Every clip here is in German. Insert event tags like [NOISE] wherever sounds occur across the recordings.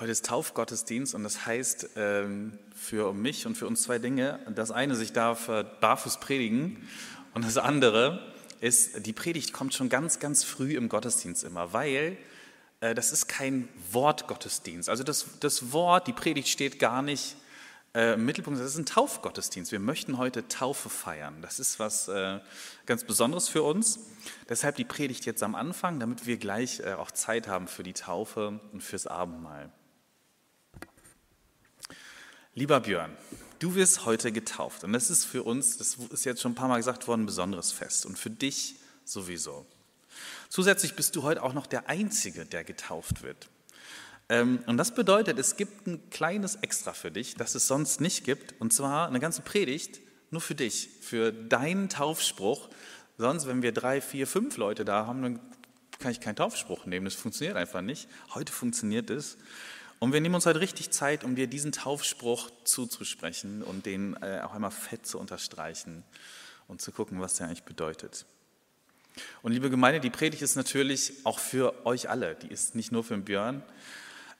Heute ist Taufgottesdienst und das heißt ähm, für mich und für uns zwei Dinge. Das eine ist, ich darf äh, barfuß predigen und das andere ist, die Predigt kommt schon ganz, ganz früh im Gottesdienst immer, weil äh, das ist kein Wortgottesdienst. Also das, das Wort, die Predigt steht gar nicht äh, im Mittelpunkt, das ist ein Taufgottesdienst. Wir möchten heute Taufe feiern. Das ist was ganz Besonderes für uns. Deshalb die Predigt jetzt am Anfang, damit wir gleich auch Zeit haben für die Taufe und fürs Abendmahl. Lieber Björn, du wirst heute getauft und das ist für uns, das ist jetzt schon ein paar Mal gesagt worden, ein besonderes Fest und für dich sowieso. Zusätzlich bist du heute auch noch der Einzige, der getauft wird. Ähm, und das bedeutet, es gibt ein kleines Extra für dich, das es sonst nicht gibt, und zwar eine ganze Predigt nur für dich, für deinen Taufspruch. Sonst, wenn wir drei, vier, fünf Leute da haben, dann kann ich keinen Taufspruch nehmen. Das funktioniert einfach nicht. Heute funktioniert es. Und wir nehmen uns heute richtig Zeit, um dir diesen Taufspruch zuzusprechen und den äh, auch einmal fett zu unterstreichen und zu gucken, was der eigentlich bedeutet. Und liebe Gemeinde, die Predigt ist natürlich auch für euch alle. Die ist nicht nur für den Björn.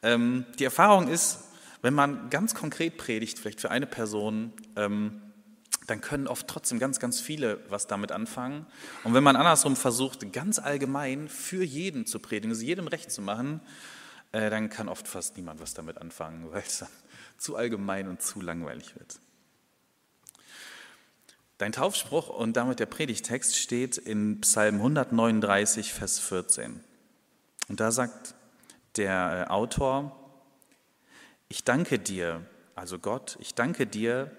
Ähm, die Erfahrung ist, wenn man ganz konkret predigt, vielleicht für eine Person, ähm, dann können oft trotzdem ganz, ganz viele was damit anfangen. Und wenn man andersrum versucht, ganz allgemein für jeden zu predigen, also jedem recht zu machen, äh, dann kann oft fast niemand was damit anfangen, weil es dann [LAUGHS] zu allgemein und zu langweilig wird. Dein Taufspruch und damit der Predigtext steht in Psalm 139, Vers 14. Und da sagt der äh, Autor, ich danke dir, also Gott, ich danke dir,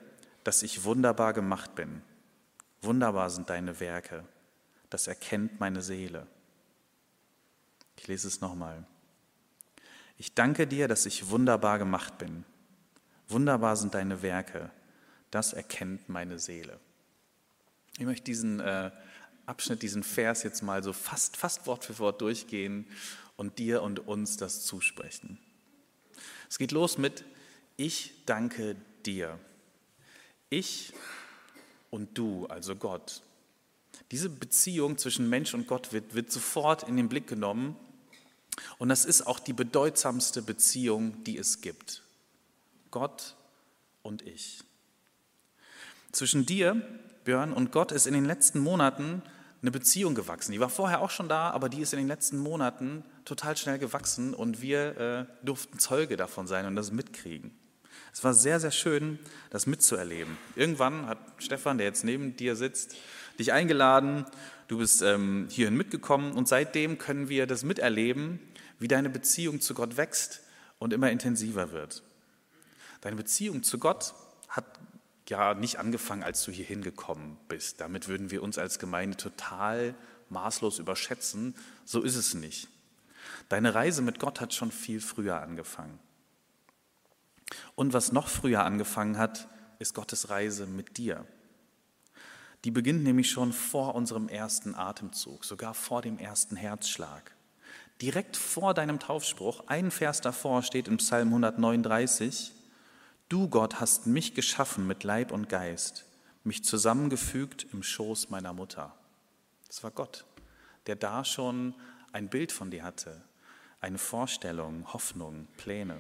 dass ich wunderbar gemacht bin. Wunderbar sind deine Werke. Das erkennt meine Seele. Ich lese es nochmal. Ich danke dir, dass ich wunderbar gemacht bin. Wunderbar sind deine Werke. Das erkennt meine Seele. Ich möchte diesen äh, Abschnitt, diesen Vers jetzt mal so fast, fast Wort für Wort durchgehen und dir und uns das zusprechen. Es geht los mit Ich danke dir. Ich und du, also Gott. Diese Beziehung zwischen Mensch und Gott wird, wird sofort in den Blick genommen und das ist auch die bedeutsamste Beziehung, die es gibt. Gott und ich. Zwischen dir, Björn, und Gott ist in den letzten Monaten eine Beziehung gewachsen. Die war vorher auch schon da, aber die ist in den letzten Monaten total schnell gewachsen und wir äh, durften Zeuge davon sein und das mitkriegen. Es war sehr, sehr schön, das mitzuerleben. Irgendwann hat Stefan, der jetzt neben dir sitzt, dich eingeladen, du bist ähm, hierhin mitgekommen und seitdem können wir das miterleben, wie deine Beziehung zu Gott wächst und immer intensiver wird. Deine Beziehung zu Gott hat ja nicht angefangen, als du hier hingekommen bist. Damit würden wir uns als Gemeinde total maßlos überschätzen. So ist es nicht. Deine Reise mit Gott hat schon viel früher angefangen. Und was noch früher angefangen hat, ist Gottes Reise mit dir. Die beginnt nämlich schon vor unserem ersten Atemzug, sogar vor dem ersten Herzschlag. Direkt vor deinem Taufspruch, ein Vers davor steht in Psalm 139, Du Gott hast mich geschaffen mit Leib und Geist, mich zusammengefügt im Schoß meiner Mutter. Das war Gott, der da schon ein Bild von dir hatte, eine Vorstellung, Hoffnung, Pläne.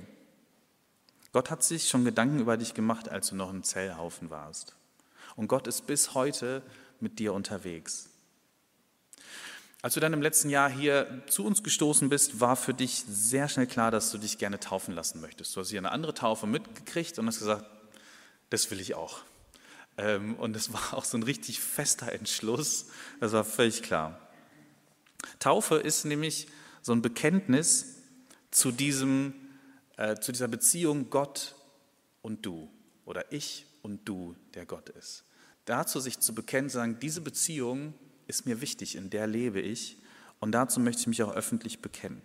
Gott hat sich schon Gedanken über dich gemacht, als du noch ein Zellhaufen warst. Und Gott ist bis heute mit dir unterwegs. Als du dann im letzten Jahr hier zu uns gestoßen bist, war für dich sehr schnell klar, dass du dich gerne taufen lassen möchtest. Du hast hier eine andere Taufe mitgekriegt und hast gesagt, das will ich auch. Ähm, und es war auch so ein richtig fester Entschluss. Das war völlig klar. Taufe ist nämlich so ein Bekenntnis zu, diesem, äh, zu dieser Beziehung Gott und du oder ich und du, der Gott ist. Dazu sich zu bekennen, sagen, diese Beziehung ist mir wichtig, in der lebe ich und dazu möchte ich mich auch öffentlich bekennen.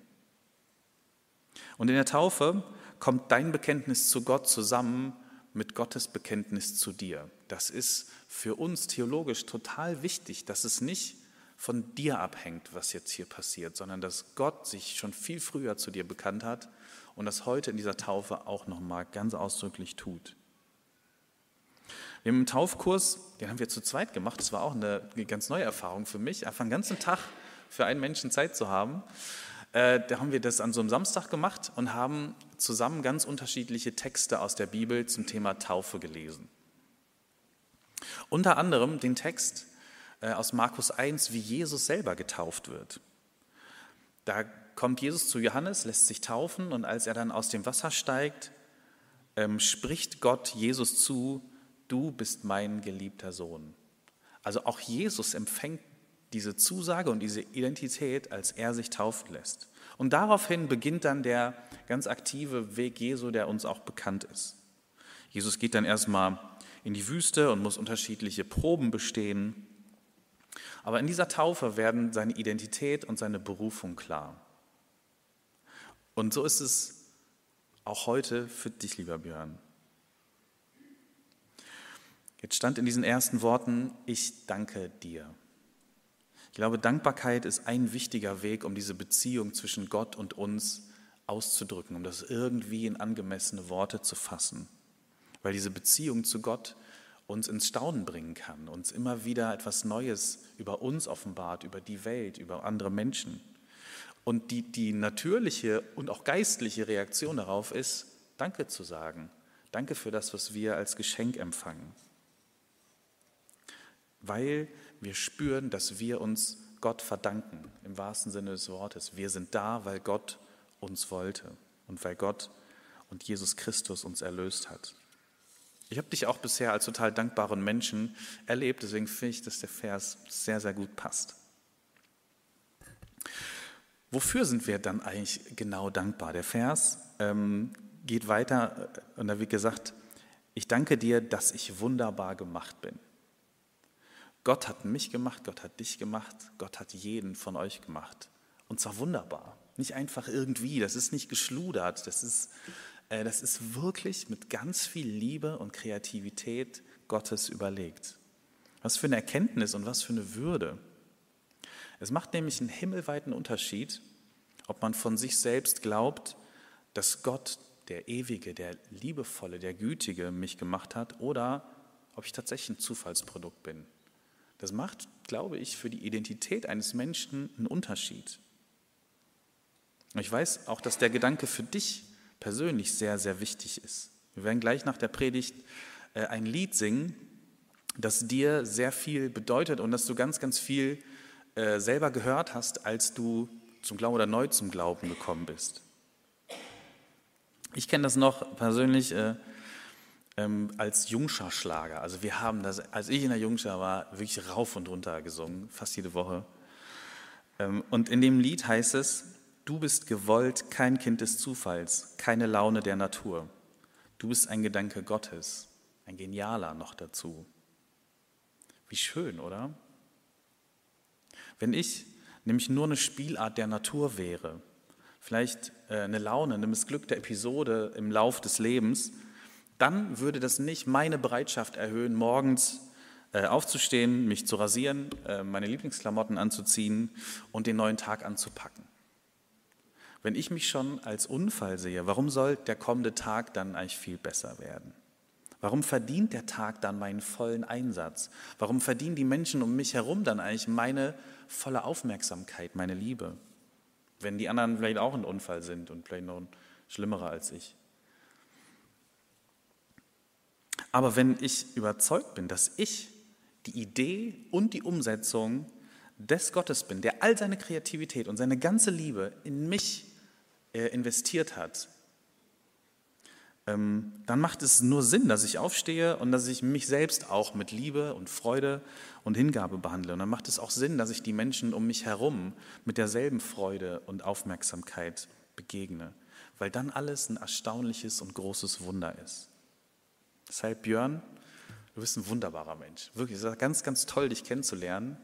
Und in der Taufe kommt dein Bekenntnis zu Gott zusammen mit Gottes Bekenntnis zu dir. Das ist für uns theologisch total wichtig, dass es nicht von dir abhängt, was jetzt hier passiert, sondern dass Gott sich schon viel früher zu dir bekannt hat und das heute in dieser Taufe auch nochmal ganz ausdrücklich tut. Wir haben einen Taufkurs, den haben wir zu zweit gemacht. Das war auch eine ganz neue Erfahrung für mich, einfach einen ganzen Tag für einen Menschen Zeit zu haben. äh, da haben wir das an so einem Samstag gemacht und haben zusammen ganz unterschiedliche Texte aus der Bibel zum Thema Taufe gelesen. Unter anderem den Text äh, aus Markus 1, wie Jesus selber getauft wird. Da kommt Jesus zu Johannes, lässt sich taufen und als er dann aus dem Wasser steigt, ähm, spricht Gott Jesus zu, du bist mein geliebter Sohn. Also auch Jesus empfängt diese Zusage und diese Identität, als er sich taufen lässt. Und daraufhin beginnt dann der ganz aktive Weg Jesu, der uns auch bekannt ist. Jesus geht dann erstmal in die Wüste und muss unterschiedliche Proben bestehen. Aber in dieser Taufe werden seine Identität und seine Berufung klar. Und so ist es auch heute für dich, lieber Björn. Jetzt stand in diesen ersten Worten, ich danke dir. Ich glaube, Dankbarkeit ist ein wichtiger Weg, um diese Beziehung zwischen Gott und uns auszudrücken, um das irgendwie in angemessene Worte zu fassen. Weil diese Beziehung zu Gott uns ins Staunen bringen kann, uns immer wieder etwas Neues über uns offenbart, über die Welt, über andere Menschen. Und die, die natürliche und auch geistliche Reaktion darauf ist, Danke zu sagen. Danke für das, was wir als Geschenk empfangen. Weil wir spüren, dass wir uns Gott verdanken, im wahrsten Sinne des Wortes. Wir sind da, weil Gott uns wollte und weil Gott und Jesus Christus uns erlöst hat. Ich habe dich auch bisher als total dankbaren Menschen erlebt, deswegen finde ich, dass der Vers sehr, sehr gut passt. Wofür sind wir dann eigentlich genau dankbar? Der Vers ähm, geht weiter und da wird gesagt, ich danke dir, dass ich wunderbar gemacht bin. Gott hat mich gemacht, Gott hat dich gemacht, Gott hat jeden von euch gemacht. Und zwar wunderbar. Nicht einfach irgendwie, das ist nicht geschludert, das ist, äh, das ist wirklich mit ganz viel Liebe und Kreativität Gottes überlegt. Was für eine Erkenntnis und was für eine Würde. Es macht nämlich einen himmelweiten Unterschied, ob man von sich selbst glaubt, dass Gott, der Ewige, der Liebevolle, der Gütige mich gemacht hat, oder ob ich tatsächlich ein Zufallsprodukt bin. Das macht, glaube ich, für die Identität eines Menschen einen Unterschied. Ich weiß auch, dass der Gedanke für dich persönlich sehr, sehr wichtig ist. Wir werden gleich nach der Predigt äh, ein Lied singen, das dir sehr viel bedeutet und dass du ganz, ganz viel äh, selber gehört hast, als du zum Glauben oder neu zum Glauben gekommen bist. Ich kenne das noch persönlich äh, ähm, als Jungscher-Schlager. Also wir haben das, als ich in der Jungscher war, wirklich rauf und runter gesungen, fast jede Woche. Ähm, und in dem Lied heißt es, du bist gewollt, kein Kind des Zufalls, keine Laune der Natur. Du bist ein Gedanke Gottes, ein genialer noch dazu. Wie schön, oder? Wenn ich nämlich nur eine Spielart der Natur wäre, vielleicht äh, eine Laune, eine missglückte Episode im Lauf des Lebens, dann würde das nicht meine Bereitschaft erhöhen, morgens äh, aufzustehen, mich zu rasieren, äh, meine Lieblingsklamotten anzuziehen und den neuen Tag anzupacken. Wenn ich mich schon als Unfall sehe, warum soll der kommende Tag dann eigentlich viel besser werden? Warum verdient der Tag dann meinen vollen Einsatz? Warum verdienen die Menschen um mich herum dann eigentlich meine volle Aufmerksamkeit, meine Liebe? Wenn die anderen vielleicht auch ein Unfall sind und vielleicht noch schlimmerer als ich. Aber wenn ich überzeugt bin, dass ich die Idee und die Umsetzung des Gottes bin, der all seine Kreativität und seine ganze Liebe in mich äh, investiert hat, ähm, dann macht es nur Sinn, dass ich aufstehe und dass ich mich selbst auch mit Liebe und Freude und Hingabe behandle. Und dann macht es auch Sinn, dass ich die Menschen um mich herum mit derselben Freude und Aufmerksamkeit begegne, weil dann alles ein erstaunliches und großes Wunder ist. Deshalb, Björn, du bist ein wunderbarer Mensch. Wirklich, es ist ganz, ganz toll, dich kennenzulernen.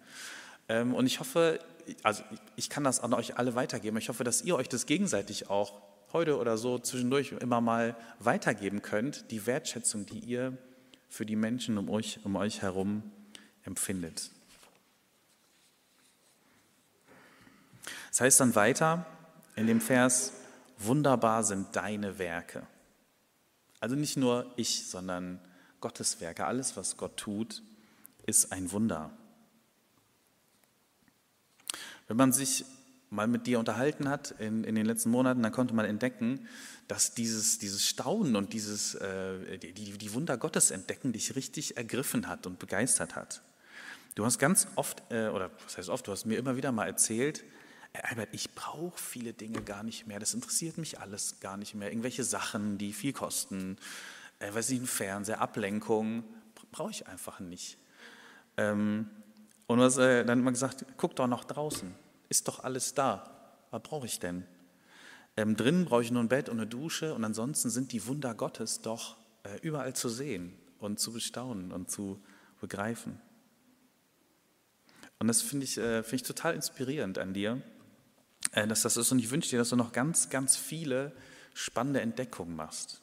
Ähm, und ich hoffe, also ich kann das an euch alle weitergeben. Ich hoffe, dass ihr euch das gegenseitig auch heute oder so zwischendurch immer mal weitergeben könnt, die Wertschätzung, die ihr für die Menschen um euch, um euch herum empfindet. Das heißt dann weiter in dem Vers, wunderbar sind deine Werke. Also nicht nur ich, sondern Gottes Werke, alles, was Gott tut, ist ein Wunder. Wenn man sich mal mit dir unterhalten hat in, in den letzten Monaten, dann konnte man entdecken, dass dieses, dieses Staunen und dieses, äh, die, die Wunder Gottes entdecken dich richtig ergriffen hat und begeistert hat. Du hast ganz oft, äh, oder was heißt oft, du hast mir immer wieder mal erzählt, äh, Albert, ich brauche viele Dinge gar nicht mehr, das interessiert mich alles gar nicht mehr. Irgendwelche Sachen, die viel kosten, äh, weiß ich, ein Fernseher, Ablenkung, brauche ich einfach nicht. Ähm, und hast äh, dann immer gesagt, guck doch noch draußen, ist doch alles da. Was brauche ich denn? Ähm, drinnen brauche ich nur ein Bett und eine Dusche und ansonsten sind die Wunder Gottes doch äh, überall zu sehen und zu bestaunen und zu begreifen. Und das finde ich, äh, find ich total inspirierend an dir, dass das ist. Und ich wünsche dir, dass du noch ganz, ganz viele spannende Entdeckungen machst.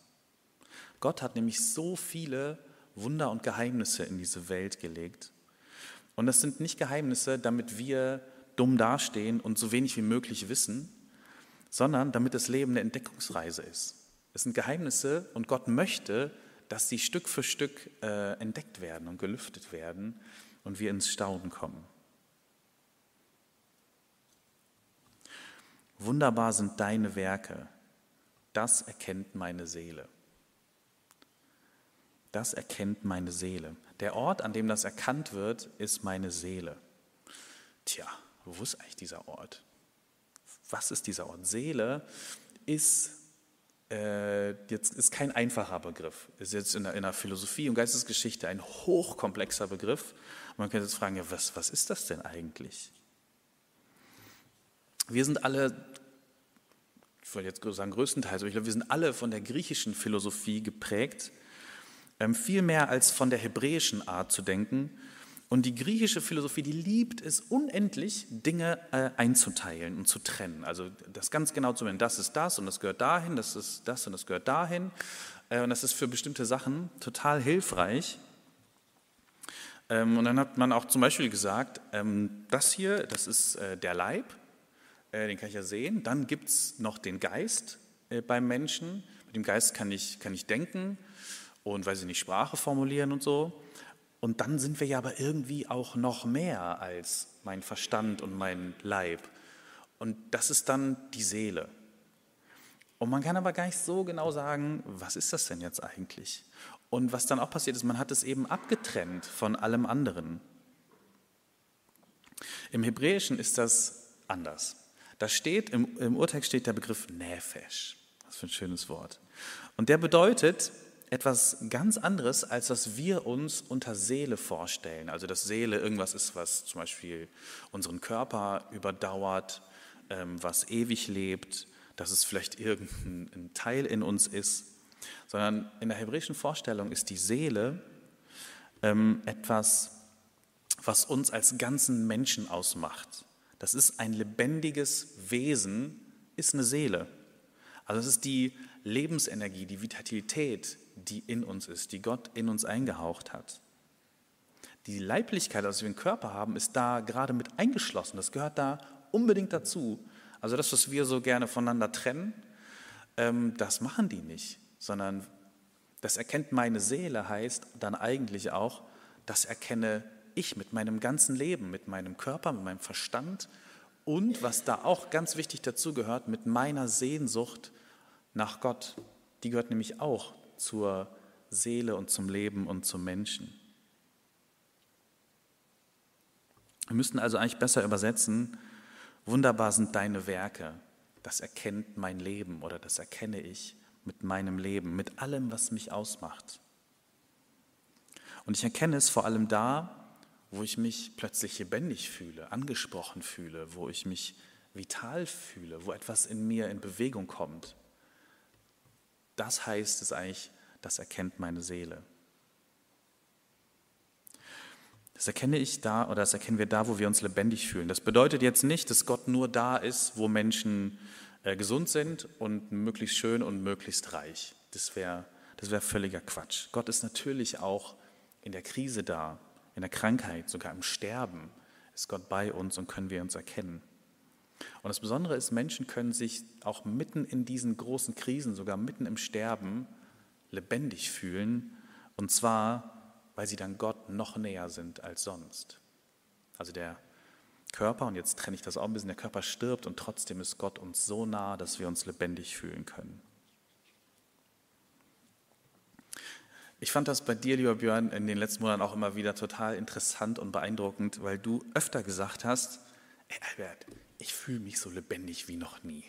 Gott hat nämlich so viele Wunder und Geheimnisse in diese Welt gelegt. Und das sind nicht Geheimnisse, damit wir dumm dastehen und so wenig wie möglich wissen, sondern damit das Leben eine Entdeckungsreise ist. Es sind Geheimnisse und Gott möchte, dass sie Stück für Stück äh, entdeckt werden und gelüftet werden und wir ins Staunen kommen. Wunderbar sind deine Werke, das erkennt meine Seele. Das erkennt meine Seele. Der Ort, an dem das erkannt wird, ist meine Seele. Tja, wo ist eigentlich dieser Ort? Was ist dieser Ort? Seele ist, äh, jetzt ist kein einfacher Begriff. Ist jetzt in der, in der Philosophie und Geistesgeschichte ein hochkomplexer Begriff. Man könnte jetzt fragen, ja, was, was ist das denn eigentlich? Wir sind alle, ich wollte jetzt sagen größtenteils, aber ich glaube, wir sind alle von der griechischen Philosophie geprägt, ähm, viel mehr als von der hebräischen Art zu denken. Und die griechische Philosophie, die liebt es unendlich, Dinge äh, einzuteilen und zu trennen. Also das ganz genau zu nennen, das ist das und das gehört dahin, das ist das und das gehört dahin. Äh, und das ist für bestimmte Sachen total hilfreich. Ähm, und dann hat man auch zum Beispiel gesagt, ähm, das hier, das ist äh, der Leib, den kann ich ja sehen. Dann gibt es noch den Geist äh, beim Menschen. Mit dem Geist kann ich, kann ich denken und, weiß ich nicht, Sprache formulieren und so. Und dann sind wir ja aber irgendwie auch noch mehr als mein Verstand und mein Leib. Und das ist dann die Seele. Und man kann aber gar nicht so genau sagen, was ist das denn jetzt eigentlich? Und was dann auch passiert ist, man hat es eben abgetrennt von allem anderen. Im Hebräischen ist das anders. Da steht, im, im Urtext steht der Begriff Nefesh. Was für ein schönes Wort. Und der bedeutet etwas ganz anderes, als was wir uns unter Seele vorstellen. Also, dass Seele irgendwas ist, was zum Beispiel unseren Körper überdauert, ähm, was ewig lebt, dass es vielleicht irgendein Teil in uns ist, sondern in der hebräischen Vorstellung ist die Seele ähm, etwas, was uns als ganzen Menschen ausmacht. Das ist ein lebendiges Wesen, ist eine Seele. Also es ist die Lebensenergie, die Vitalität, die in uns ist, die Gott in uns eingehaucht hat. Die Leiblichkeit, also wir einen Körper haben, ist da gerade mit eingeschlossen. Das gehört da unbedingt dazu. Also das, was wir so gerne voneinander trennen, ähm, das machen die nicht, sondern das erkennt meine Seele heißt dann eigentlich auch, das erkenne ich mit meinem ganzen Leben, mit meinem Körper, mit meinem Verstand und was da auch ganz wichtig dazu gehört, mit meiner Sehnsucht nach Gott. Die gehört nämlich auch zur Seele und zum Leben und zum Menschen. Wir müssten also eigentlich besser übersetzen, wunderbar sind deine Werke, das erkennt mein Leben oder das erkenne ich mit meinem Leben, mit allem, was mich ausmacht. Und ich erkenne es vor allem da, wo ich mich plötzlich lebendig fühle, angesprochen fühle, wo ich mich vital fühle, wo etwas in mir in Bewegung kommt. Das heißt es eigentlich, das erkennt meine Seele. Das erkenne ich da oder das erkennen wir da, wo wir uns lebendig fühlen. Das bedeutet jetzt nicht, dass Gott nur da ist, wo Menschen äh, gesund sind und möglichst schön und möglichst reich. Das wäre das wär völliger Quatsch. Gott ist natürlich auch in der Krise da, in der Krankheit, sogar im Sterben ist Gott bei uns und können wir uns erkennen. Und das Besondere ist, Menschen können sich auch mitten in diesen großen Krisen, sogar mitten im Sterben, lebendig fühlen. Und zwar, weil sie dann Gott noch näher sind als sonst. Also der, Körper, und jetzt trenne ich das auch ein bisschen, der Körper stirbt und trotzdem ist Gott uns so nah, dass wir uns lebendig fühlen können. Ich fand das bei dir, lieber Björn, in den letzten Monaten auch immer wieder total interessant und beeindruckend, weil du öfter gesagt hast, ey Albert, ich fühle mich so lebendig wie noch nie.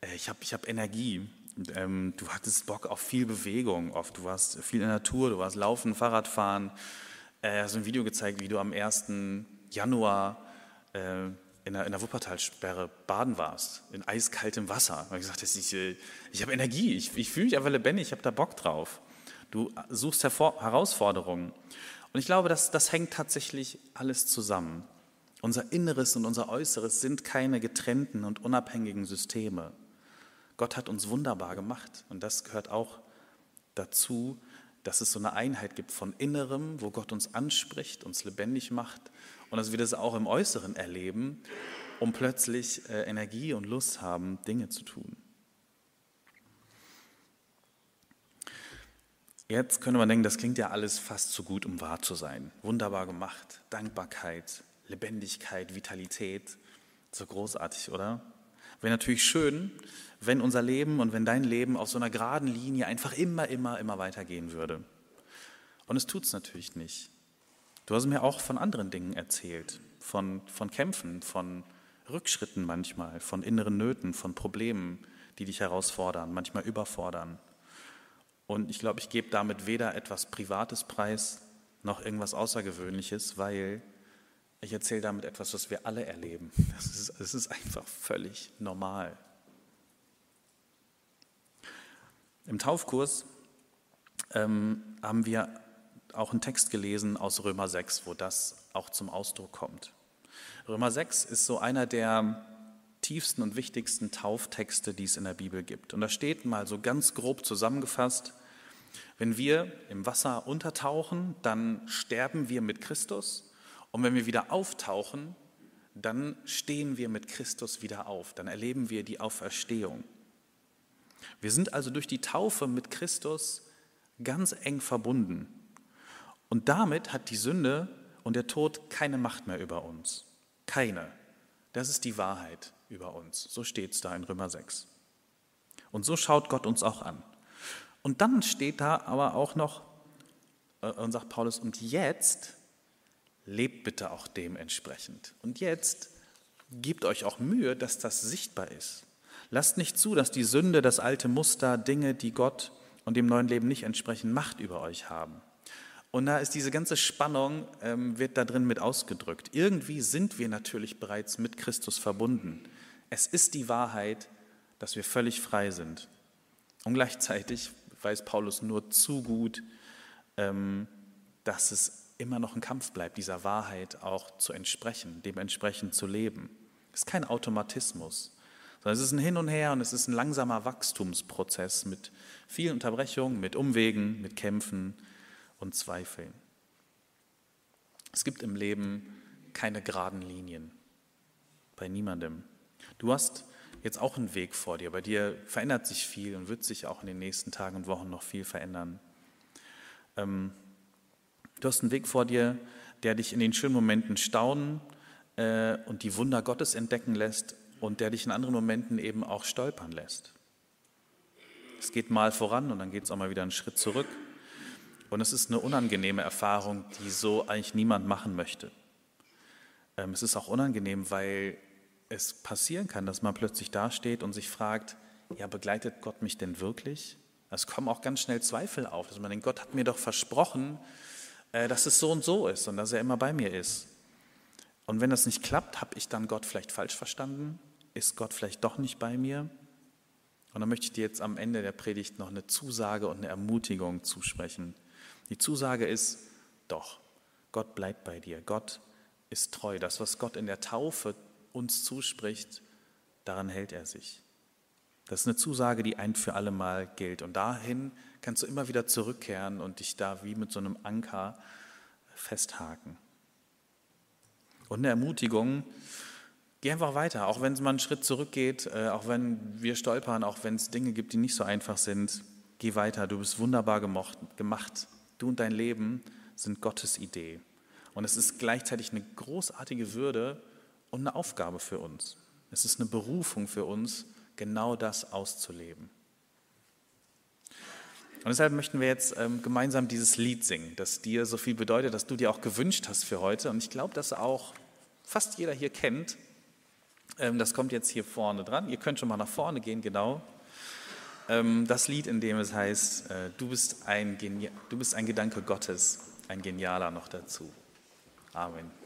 Äh, ich habe ich hab Energie. Ähm, du hattest Bock auf viel Bewegung oft. Du warst viel in der Natur, du warst Laufen, Fahrradfahren. Äh, hast ein Video gezeigt, wie du am 1. Januar äh, in der, in der Wuppertalsperre baden warst, in eiskaltem Wasser. Und gesagt hast, ich, ich habe Energie, ich, ich fühle mich einfach lebendig, ich habe da Bock drauf. Du suchst Herausforderungen. Und ich glaube, das, das hängt tatsächlich alles zusammen. Unser Inneres und unser Äußeres sind keine getrennten und unabhängigen Systeme. Gott hat uns wunderbar gemacht und das gehört auch dazu, dass es so eine Einheit gibt von Innerem, wo Gott uns anspricht, uns lebendig macht und dass wir das auch im Äußeren erleben, um plötzlich äh, Energie und Lust haben, Dinge zu tun. Jetzt könnte man denken, das klingt ja alles fast zu gut, um wahr zu sein. Wunderbar gemacht, Dankbarkeit, Lebendigkeit, Vitalität, so großartig, oder? Wäre natürlich schön, wenn unser Leben und wenn dein Leben auf so einer geraden Linie einfach immer, immer, immer weitergehen würde. Und es tut es natürlich nicht. Du hast mir auch von anderen Dingen erzählt, von, von Kämpfen, von Rückschritten manchmal, von inneren Nöten, von Problemen, die dich herausfordern, manchmal überfordern. Und ich glaube, ich gebe damit weder etwas Privates preis noch irgendwas Außergewöhnliches, weil ich erzähle damit etwas, was wir alle erleben. [LAUGHS] Es ist, ist einfach völlig normal. Im Taufkurs ähm, haben wir auch einen Text gelesen aus Römer 6, wo das auch zum Ausdruck kommt. Römer 6 ist so einer der tiefsten und wichtigsten Tauftexte, die es in der Bibel gibt. Und da steht mal so ganz grob zusammengefasst, wenn wir im Wasser untertauchen, dann sterben wir mit Christus. Und wenn wir wieder auftauchen, dann stehen wir mit Christus wieder auf. Dann erleben wir die Auferstehung. Wir sind also durch die Taufe mit Christus ganz eng verbunden. Und damit hat die Sünde und der Tod keine Macht mehr über uns. Keine. Das ist die Wahrheit über uns. So steht es da in Römer 6. Und so schaut Gott uns auch an. Und dann steht da aber auch noch, äh, und sagt Paulus, und jetzt lebt bitte auch dementsprechend. Und jetzt gebt euch auch Mühe, dass das sichtbar ist. Lasst nicht zu, dass die Sünde, das alte Muster, Dinge, die Gott und dem neuen Leben nicht entsprechen, Macht über euch haben. Und da ist diese ganze Spannung, ähm, wird da drin mit ausgedrückt. Irgendwie sind wir natürlich bereits mit Christus verbunden. Es ist die Wahrheit, dass wir völlig frei sind. Und gleichzeitig weiß Paulus nur zu gut, ähm, dass es immer noch ein Kampf bleibt, dieser Wahrheit auch zu entsprechen, dementsprechend zu leben. Es ist kein Automatismus, sondern es ist ein Hin und Her und es ist ein langsamer Wachstumsprozess mit vielen Unterbrechungen, mit Umwegen, mit Kämpfen und Zweifeln. Es gibt im Leben keine geraden Linien, bei niemandem. Du hast jetzt auch einen Weg vor dir. Bei dir verändert sich viel und wird sich auch in den nächsten Tagen und Wochen noch viel verändern. Ähm, du hast einen Weg vor dir, der dich in den schönen Momenten staunen äh, und die Wunder Gottes entdecken lässt und der dich in anderen Momenten eben auch stolpern lässt. Es geht mal voran und dann geht es auch mal wieder einen Schritt zurück. Und es ist eine unangenehme Erfahrung, die so eigentlich niemand machen möchte. Ähm, es ist auch unangenehm, weil es passieren kann, dass man plötzlich dasteht und sich fragt, ja, begleitet Gott mich denn wirklich? Es kommen auch ganz schnell Zweifel auf, dass man denkt, Gott hat mir doch versprochen, äh, dass es so und so ist und dass er immer bei mir ist. Und wenn das nicht klappt, habe ich dann Gott vielleicht falsch verstanden? Ist Gott vielleicht doch nicht bei mir? Und dann möchte ich dir jetzt am Ende der Predigt noch eine Zusage und eine Ermutigung zusprechen. Die Zusage ist, doch, Gott bleibt bei dir. Gott ist treu. Das, was Gott in der Taufe uns zuspricht, daran hält er sich. Das ist eine Zusage, die ein für alle Mal gilt. Und dahin kannst du immer wieder zurückkehren und dich da wie mit so einem Anker festhaken. Und eine Ermutigung, geh einfach weiter, auch wenn es mal einen Schritt zurückgeht, äh, auch wenn wir stolpern, auch wenn es Dinge gibt, die nicht so einfach sind, geh weiter, du bist wunderbar gemocht, gemacht. Du und dein Leben sind Gottes Idee. Und es ist gleichzeitig eine großartige Würde, und eine Aufgabe für uns. Es ist eine Berufung für uns, genau das auszuleben. Und deshalb möchten wir jetzt ähm, gemeinsam dieses Lied singen, das dir so viel bedeutet, das du dir auch gewünscht hast für heute. Und ich glaube, dass auch fast jeder hier kennt. Ähm, das kommt jetzt hier vorne dran. Ihr könnt schon mal nach vorne gehen, genau. Ähm, das Lied, in dem es heißt, äh, du, bist ein du bist ein Gedanke Gottes, ein genialer noch dazu. Amen.